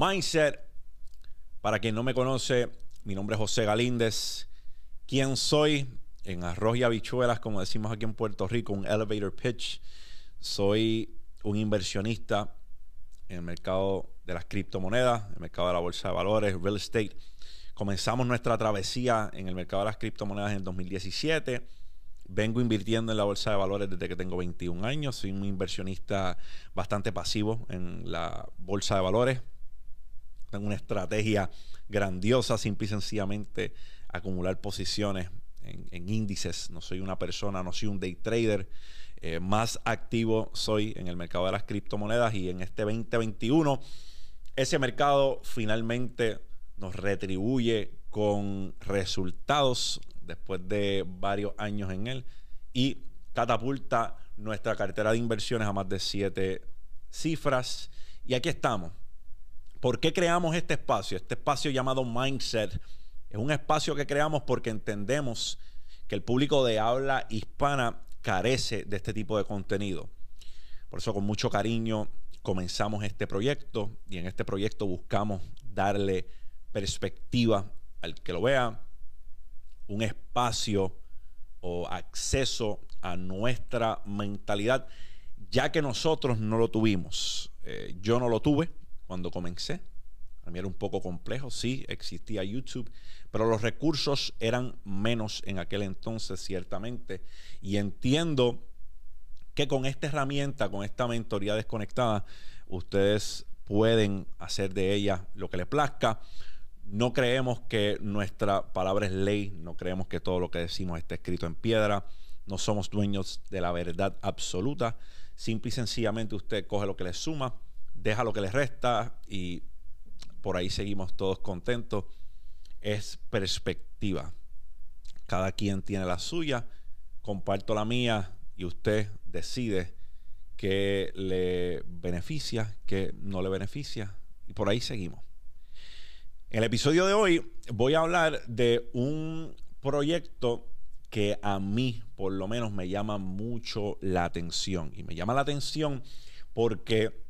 Mindset. Para quien no me conoce, mi nombre es José Galíndez. ¿Quién soy? En arroz y habichuelas, como decimos aquí en Puerto Rico, un elevator pitch. Soy un inversionista en el mercado de las criptomonedas, en el mercado de la bolsa de valores, real estate. Comenzamos nuestra travesía en el mercado de las criptomonedas en 2017. Vengo invirtiendo en la bolsa de valores desde que tengo 21 años. Soy un inversionista bastante pasivo en la bolsa de valores. Una estrategia grandiosa, simple y sencillamente acumular posiciones en, índices. No soy una persona, no soy un day trader. Eh, más activo soy en el mercado de las criptomonedas y en este 2021 ese mercado finalmente nos retribuye con resultados después de varios años en él y catapulta nuestra cartera de inversiones a más de siete cifras. Y aquí estamos. ¿Por qué creamos este espacio? Este espacio llamado Mindset es un espacio que creamos porque entendemos que el público de habla hispana carece de este tipo de contenido. Por eso con mucho cariño comenzamos este proyecto y en este proyecto buscamos darle perspectiva al que lo vea, un espacio o acceso a nuestra mentalidad, ya que nosotros no lo tuvimos. Eh, yo no lo tuve cuando comencé. A mí era un poco complejo, sí, existía YouTube, pero los recursos eran menos en aquel entonces, ciertamente. Y entiendo que con esta herramienta, con esta mentoría desconectada, ustedes pueden hacer de ella lo que les plazca. No creemos que nuestra palabra es ley, no creemos que todo lo que decimos esté escrito en piedra, no somos dueños de la verdad absoluta. Simple y sencillamente usted coge lo que le suma, deja lo que le resta y por ahí seguimos todos contentos es perspectiva. Cada quien tiene la suya, comparto la mía y usted decide qué le beneficia, qué no le beneficia y por ahí seguimos. En el episodio de hoy voy a hablar de un proyecto que a mí por lo menos me llama mucho la atención y me llama la atención porque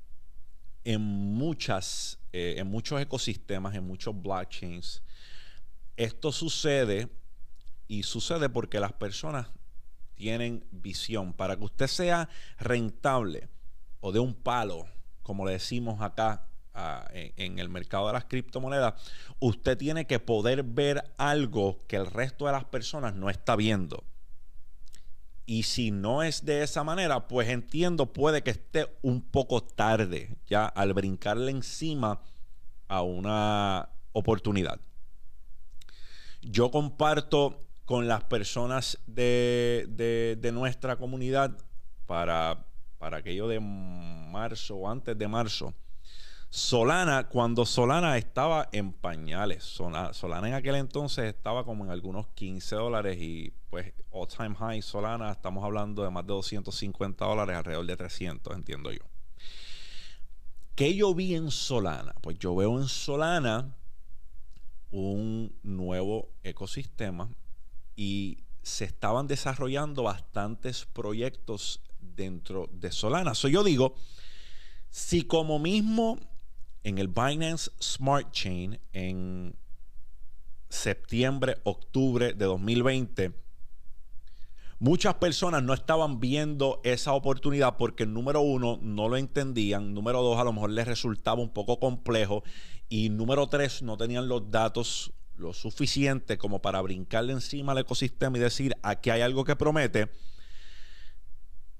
en muchas eh, en muchos ecosistemas en muchos blockchains esto sucede y sucede porque las personas tienen visión. Para que usted sea rentable o de un palo, como le decimos acá en, el mercado de las criptomonedas, usted tiene que poder ver algo que el resto de las personas no está viendo. Y si no es de esa manera, pues entiendo, puede que esté un poco tarde ya al brincarle encima a una oportunidad. Yo comparto con las personas de, nuestra comunidad para, para aquello de marzo o antes de marzo. Solana, cuando Solana estaba en pañales, Solana, en aquel entonces estaba como en algunos 15 dólares y pues all time high Solana, estamos hablando de más de 250 dólares, alrededor de 300, entiendo yo. ¿Qué yo vi en Solana? Pues yo veo en Solana un nuevo ecosistema y se estaban desarrollando bastantes proyectos dentro de Solana. So yo digo, si como mismo en el Binance Smart Chain en septiembre, octubre de 2020, muchas personas no estaban viendo esa oportunidad porque número uno no lo entendían, número dos a lo mejor les resultaba un poco complejo y número tres, no tenían los datos lo suficiente como para brincarle encima al ecosistema y decir, aquí hay algo que promete.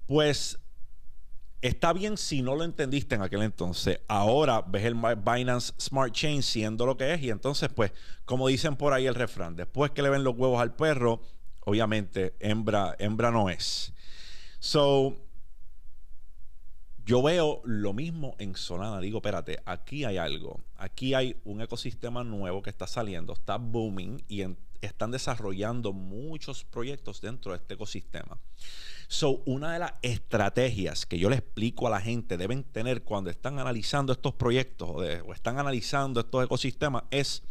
Pues está bien si no lo entendiste en aquel entonces. Ahora ves el Binance Smart Chain siendo lo que es. Y entonces, pues, como dicen por ahí el refrán, después que le ven los huevos al perro, obviamente hembra, hembra no es. So, yo veo lo mismo en Solana. Digo, espérate, aquí hay algo. Aquí hay un ecosistema nuevo que está saliendo, está booming y están desarrollando muchos proyectos dentro de este ecosistema. So, una de las estrategias que yo le explico a la gente deben tener cuando están analizando estos proyectos o, están analizando estos ecosistemas es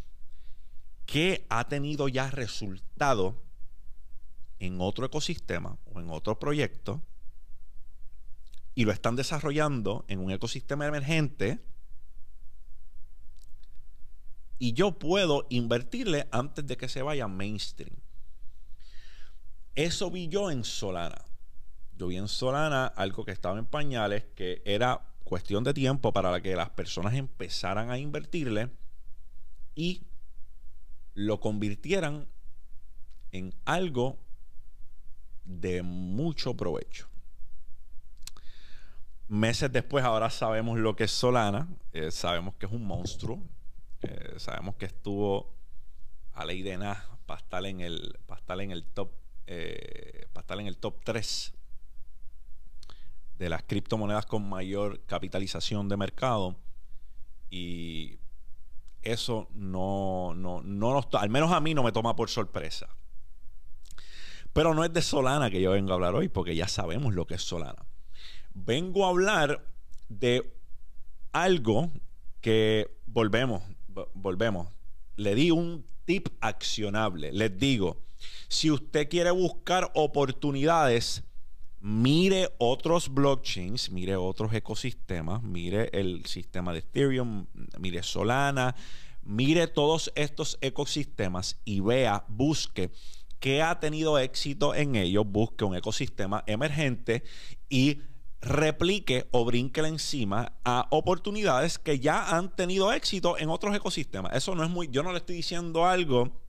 que ha tenido ya resultado en otro ecosistema o en otro proyecto y lo están desarrollando en un ecosistema emergente y yo puedo invertirle antes de que se vaya mainstream. Eso vi yo en Solana. Yo vi en Solana algo que estaba en pañales, que era cuestión de tiempo para que las personas empezaran a invertirle y lo convirtieran en algo de mucho provecho. Meses después, ahora sabemos lo que es Solana, eh, sabemos que es un monstruo, eh, sabemos que estuvo a ley de nada para estar en el, para en el top, eh, en el top 3 de las criptomonedas con mayor capitalización de mercado. Y eso no, no, no al menos a mí no me toma por sorpresa. Pero no es de Solana que yo vengo a hablar hoy, porque ya sabemos lo que es Solana. Vengo a hablar de algo que volvemos, volvemos. Le di un tip accionable. Les digo, si usted quiere buscar oportunidades, mire otros blockchains, mire otros ecosistemas, mire el sistema de Ethereum, mire Solana, mire todos estos ecosistemas y vea, busque qué ha tenido éxito en ellos, busque un ecosistema emergente y replique o brinque encima a oportunidades que ya han tenido éxito en otros ecosistemas. Eso no es muy, yo no le estoy diciendo algo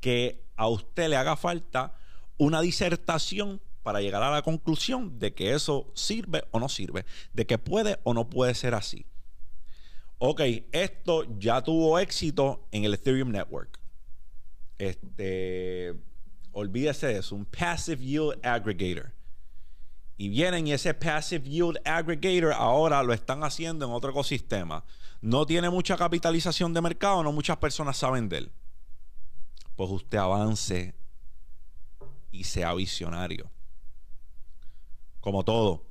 que a usted le haga falta una disertación para llegar a la conclusión de que eso sirve o no sirve, de que puede o no puede ser así. Ok, esto ya tuvo éxito en el Ethereum Network. Este, olvídese de eso, un Passive Yield Aggregator. Y vienen y ese Passive Yield Aggregator ahora lo están haciendo en otro ecosistema. No tiene mucha capitalización de mercado, no muchas personas saben de él. Pues usted avance y sea visionario. Como todo,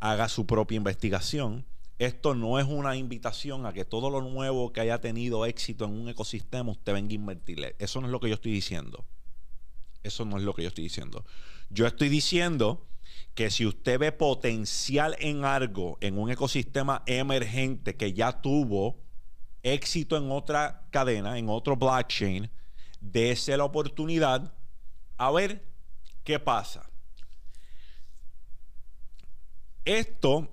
haga su propia investigación. Esto no es una invitación a que todo lo nuevo que haya tenido éxito en un ecosistema usted venga a invertirle. Eso no es lo que yo estoy diciendo. Eso no es lo que yo estoy diciendo. Yo estoy diciendo que si usted ve potencial en algo, en un ecosistema emergente que ya tuvo éxito en otra cadena, en otro blockchain, dése la oportunidad a ver qué pasa. Esto,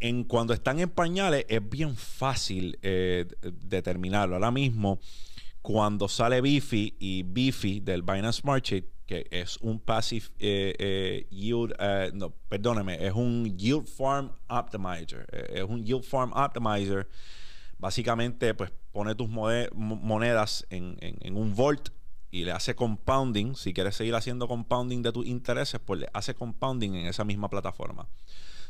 en cuando están en pañales, es bien fácil eh, determinarlo. Ahora mismo, cuando sale Bifi y Bifi del Binance Smart Chain, que es un passive eh, eh, yield, no, perdóneme, es un yield farm optimizer. es un yield farm optimizer. Básicamente, pues pone tus monedas en, en un vault y le hace compounding, si quieres seguir haciendo compounding de tus intereses, pues le hace compounding en esa misma plataforma.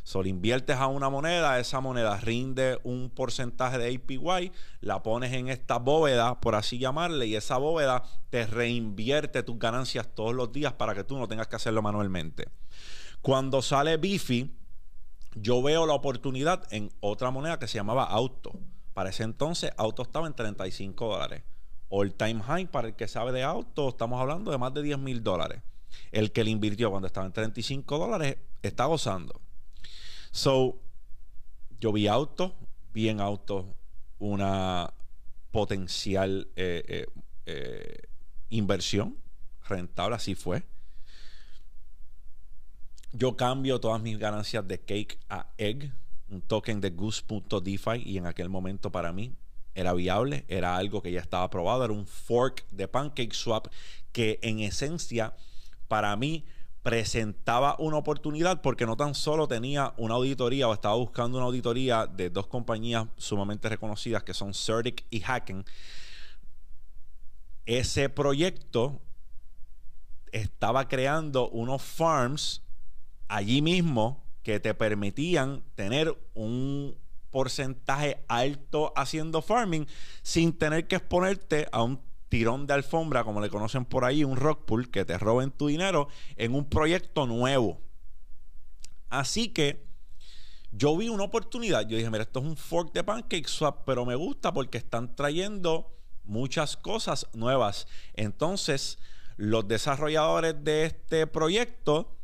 Solo inviertes a una moneda, esa moneda rinde un porcentaje de APY, la pones en esta bóveda, por así llamarle, y esa bóveda te reinvierte tus ganancias todos los días para que tú no tengas que hacerlo manualmente. Cuando sale Bifi, yo veo la oportunidad en otra moneda que se llamaba Auto. Para ese entonces, Auto estaba en 35 dólares all time high para el que sabe de auto, estamos hablando de más de 10 mil dólares. El que le invirtió cuando estaba en 35 dólares está gozando. So, yo vi auto, vi en auto una potencial eh, eh, eh, inversión rentable, así fue. Yo cambio todas mis ganancias de Cake a Egg, un token de Goose.defi, y en aquel momento para mí era viable, era algo que ya estaba probado, era un fork de PancakeSwap que en esencia para mí presentaba una oportunidad porque no tan solo tenía una auditoría o estaba buscando una auditoría de dos compañías sumamente reconocidas que son Certic y Hacken. Ese proyecto estaba creando unos farms allí mismo que te permitían tener un porcentaje alto haciendo farming sin tener que exponerte a un tirón de alfombra, como le conocen por ahí, un rock pool, que te roben tu dinero en un proyecto nuevo. Así que yo vi una oportunidad. Yo dije, mira, esto es un fork de PancakeSwap, pero me gusta porque están trayendo muchas cosas nuevas. Entonces, los desarrolladores de este proyecto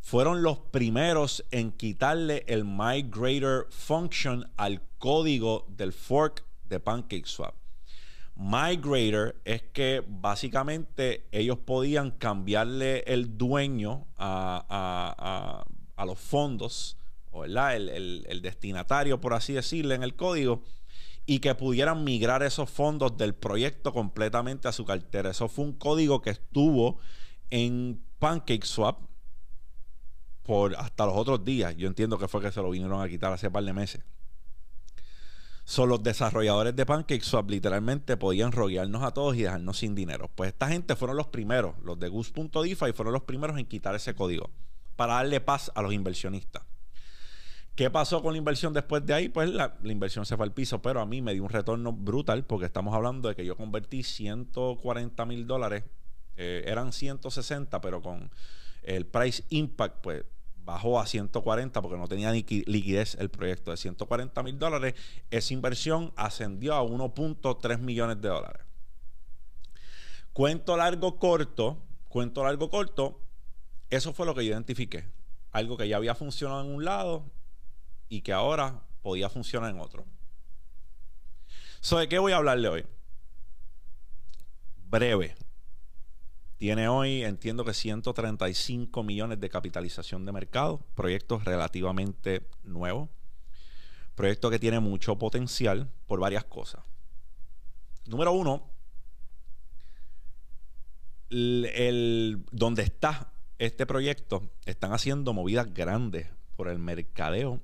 fueron los primeros en quitarle el migrator function al código del fork de PancakeSwap. Migrator es que básicamente ellos podían cambiarle el dueño a, los fondos, o el, el, destinatario, por así decirle, en el código, y que pudieran migrar esos fondos del proyecto completamente a su cartera. Eso fue un código que estuvo en PancakeSwap por hasta los otros días. Yo entiendo que fue que se lo vinieron a quitar hace par de meses. Son los desarrolladores de PancakeSwap literalmente podían roguearnos a todos y dejarnos sin dinero. Pues esta gente fueron los primeros, los de Goose.defi fueron los primeros en quitar ese código para darle paz a los inversionistas. ¿Qué pasó con la inversión después de ahí? Pues la, inversión se fue al piso, pero a mí me dio un retorno brutal porque estamos hablando de que yo convertí 140 mil dólares, eh, eran 160, pero con el price impact, pues bajó a 140 porque no tenía liquidez el proyecto de 140 mil dólares. Esa inversión ascendió a 1.3 millones de dólares. Cuento largo corto, cuento largo corto, eso fue lo que yo identifiqué. Algo que ya había funcionado en un lado y que ahora podía funcionar en otro. ¿Sobre qué voy a hablarle hoy? Breve, tiene hoy, entiendo que 135 millones de capitalización de mercado, proyecto relativamente nuevo, proyecto que tiene mucho potencial por varias cosas. Número uno, el, donde está este proyecto, están haciendo movidas grandes por el mercadeo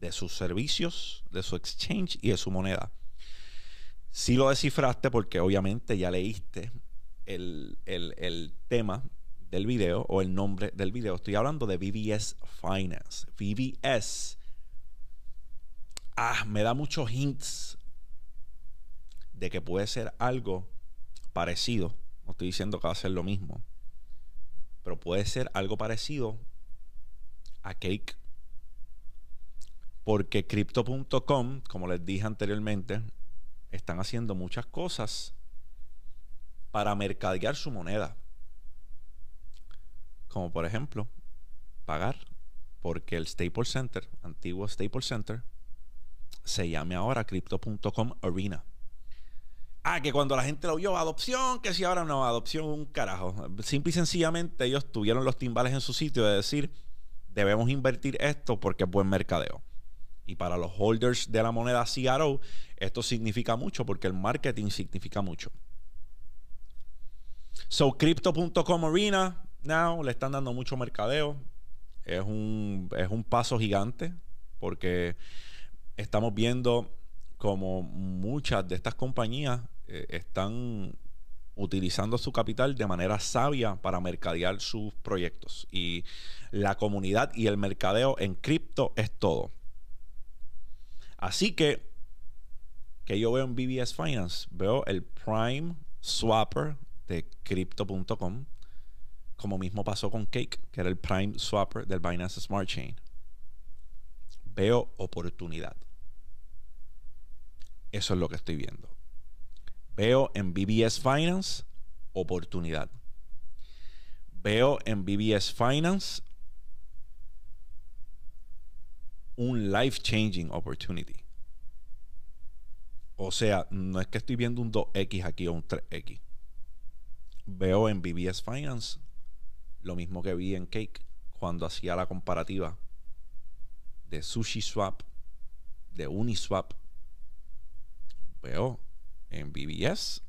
de sus servicios, de su exchange y de su moneda. Si lo descifraste porque obviamente ya leíste el, tema del video o el nombre del video. Estoy hablando de VBS Finance. VBS. Ah, me da muchos hints de que puede ser algo parecido. No estoy diciendo que va a ser lo mismo. Pero puede ser algo parecido a Cake. Porque Crypto.com, como les dije anteriormente, están haciendo muchas cosas para mercadear su moneda. Como por ejemplo, pagar porque el Staples Center, antiguo Staples Center, se llame ahora Crypto.com Arena. Ah, que cuando la gente lo vio, adopción, que si ahora no, adopción un carajo. Simple y sencillamente ellos tuvieron los timbales en su sitio de decir, debemos invertir esto porque es buen mercadeo. Y para los holders de la moneda CRO, esto significa mucho porque el marketing significa mucho. So, Crypto.com Arena, now, le están dando mucho mercadeo. Es un, es un paso gigante porque estamos viendo como muchas de estas compañías eh, están utilizando su capital de manera sabia para mercadear sus proyectos. Y la comunidad y el mercadeo en cripto es todo. Así que, que yo veo en BBS Finance, veo el Prime Swapper de Crypto.com, como mismo pasó con Cake, que era el prime swapper del Binance Smart Chain. Veo oportunidad. Eso es lo que estoy viendo. Veo en BBS Finance oportunidad. Veo en BBS Finance un life changing opportunity. O sea, no es que estoy viendo un 2X aquí o un 3X veo en BBS Finance lo mismo que vi en Cake cuando hacía la comparativa de Sushi Swap, de Uniswap. Veo en BBS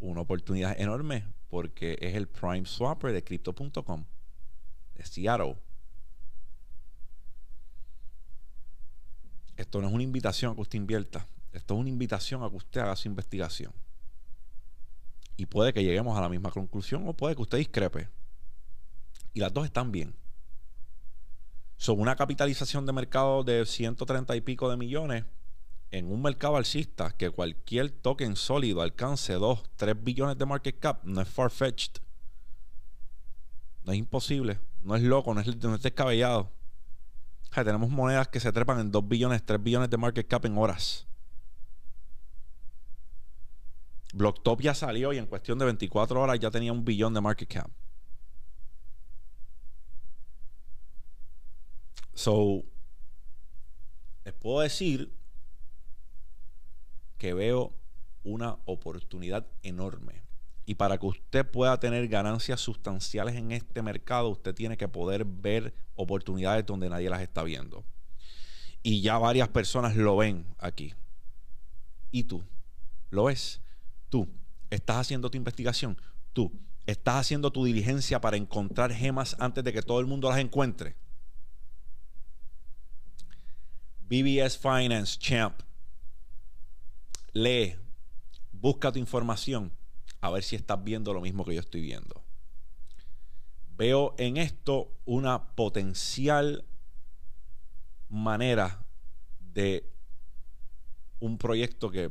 una oportunidad enorme porque es el prime swapper de crypto.com de Seattle. Esto no es una invitación a que usted invierta. Esto es una invitación a que usted haga su investigación. Y puede que lleguemos a la misma conclusión o puede que usted discrepe. Y las dos están bien. Son una capitalización de mercado de 130 y pico de millones en un mercado alcista que cualquier token sólido alcance 2, 3 billones de market cap no es far-fetched. No es imposible. No es loco, no es, descabellado. tenemos monedas que se trepan en 2 billones, 3 billones de market cap en horas. Blocktop ya salió y en cuestión de 24 horas ya tenía un billón de market cap. So, les puedo decir que veo una oportunidad enorme. Y para que usted pueda tener ganancias sustanciales en este mercado, usted tiene que poder ver oportunidades donde nadie las está viendo. Y ya varias personas lo ven aquí. ¿Y tú? ¿Lo ves? Tú estás haciendo tu investigación. Tú estás haciendo tu diligencia para encontrar gemas antes de que todo el mundo las encuentre. BBS Finance Champ. Lee, busca tu información, a ver si estás viendo lo mismo que yo estoy viendo. Veo en esto una potencial manera de un proyecto que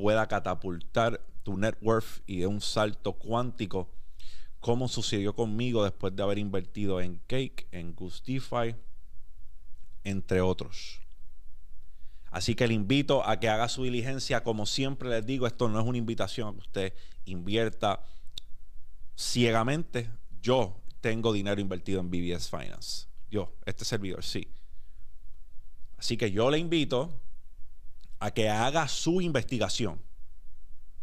pueda catapultar tu net worth y de un salto cuántico, como sucedió conmigo después de haber invertido en Cake, en Gustify, entre otros. Así que le invito a que haga su diligencia. Como siempre les digo, esto no es una invitación a que usted invierta ciegamente. Yo tengo dinero invertido en BBS Finance. Yo, este servidor, sí. Así que yo le invito a que haga su investigación.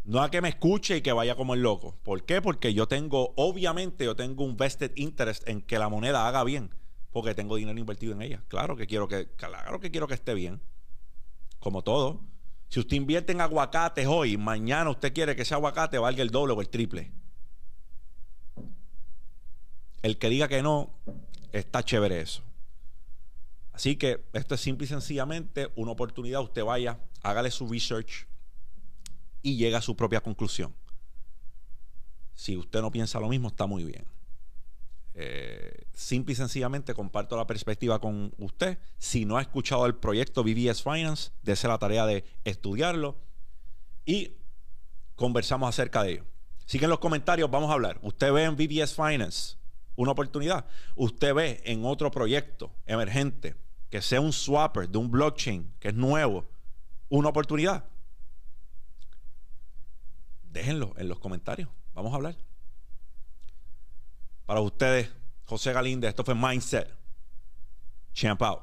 No a que me escuche y que vaya como el loco. ¿Por qué? Porque yo tengo, obviamente, yo tengo un vested interest en que la moneda haga bien. Porque tengo dinero invertido en ella. Claro que quiero que, claro que quiero que esté bien como todo. Si usted invierte en aguacates hoy, mañana usted quiere que ese aguacate valga el doble o el triple. El que diga que no, está chévere eso. Así que esto es simple y sencillamente una oportunidad. Usted vaya, hágale su research y llega a su propia conclusión. Si usted no piensa lo mismo, está muy bien. Eh, simple y sencillamente comparto la perspectiva con usted. Si no ha escuchado el proyecto BBS Finance, dése la tarea de estudiarlo y conversamos acerca de ello. Así en los comentarios vamos a hablar. ¿Usted ve en BBS Finance una oportunidad? ¿Usted ve en otro proyecto emergente que sea un swapper de un blockchain que es nuevo una oportunidad? Déjenlo en los comentarios. Vamos a hablar. Para ustedes, José Galíndez, esto fue Mindset. Champ out.